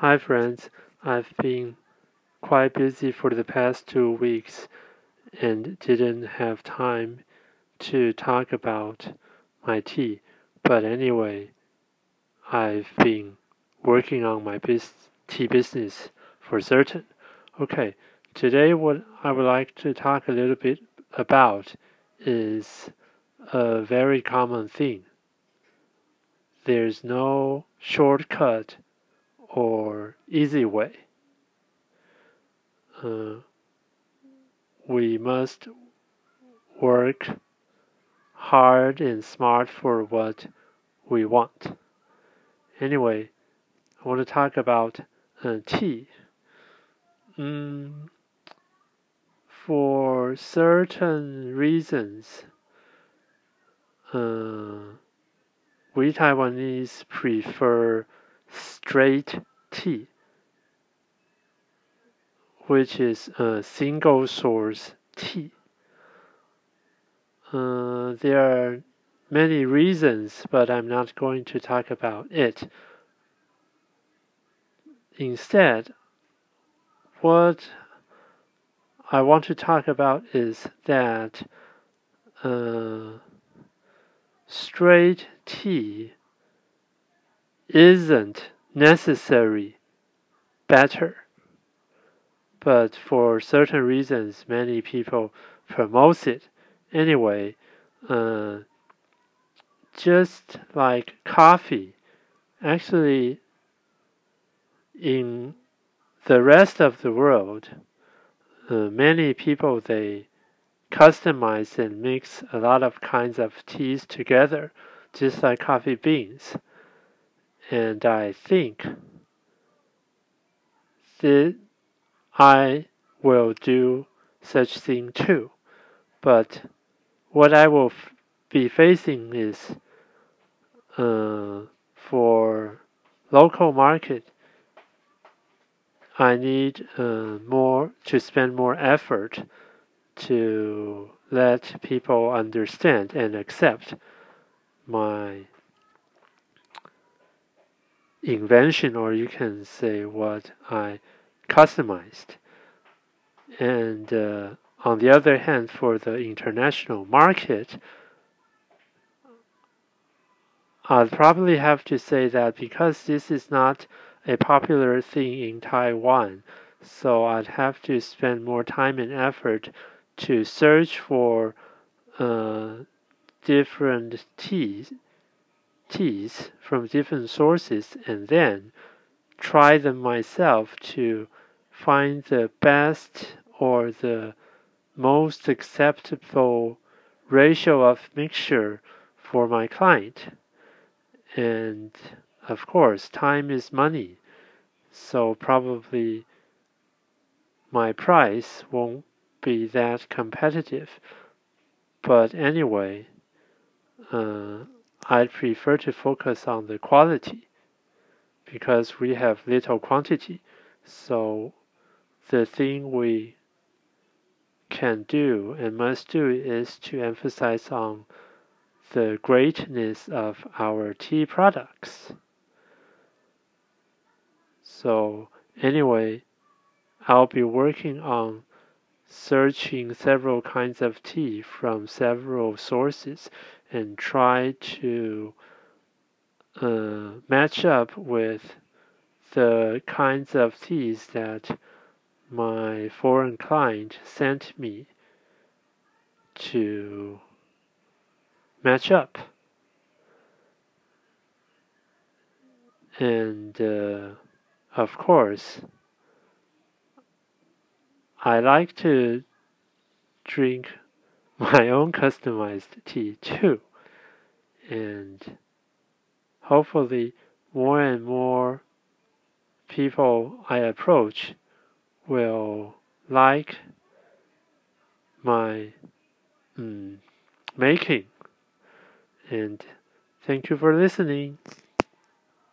Hi, friends. I've been quite busy for the past two weeks and didn't have time to talk about my tea. But anyway, I've been working on my tea business for certain. Okay, today what I would like to talk a little bit about is a very common thing. There's no shortcut or easy way. Uh, we must work hard and smart for what we want. Anyway, I want to talk about uh, tea. Mm, for certain reasons, uh, we Taiwanese prefer straight tea, which is a single source tea. Uh, there are many reasons, but I'm not going to talk about it. Instead, what I want to talk about is that uh, straight tea isn't necessary better. But for certain reasons, many people promote it anyway. Uh, just like coffee, actually, in the rest of the world, uh, many people they customize and mix a lot of kinds of teas together, just like coffee beans and I think that I will do such thing too. But what I will be facing is uh, for local market. I need uh, more to spend more effort to let people understand and accept my invention, or you can say what I customized. And uh, on the other hand, for the international market, I'd probably have to say that because this is not a popular thing in Taiwan, so I'd have to spend more time and effort to search for uh, different teas teas from different sources and then try them myself to find the best or the most acceptable ratio of mixture for my client. And of course, time is money. So probably my price won't be that competitive. But anyway, uh, I prefer to focus on the quality because we have little quantity. So the thing we can do and must do is to emphasize on the greatness of our tea products. So anyway, I'll be working on searching several kinds of tea from several sources and try to uh, match up with the kinds of teas that my foreign client sent me to match up. And uh, of course, I like to drink my own customized tea too. And hopefully, more and more people I approach will like my mm, making. And thank you for listening.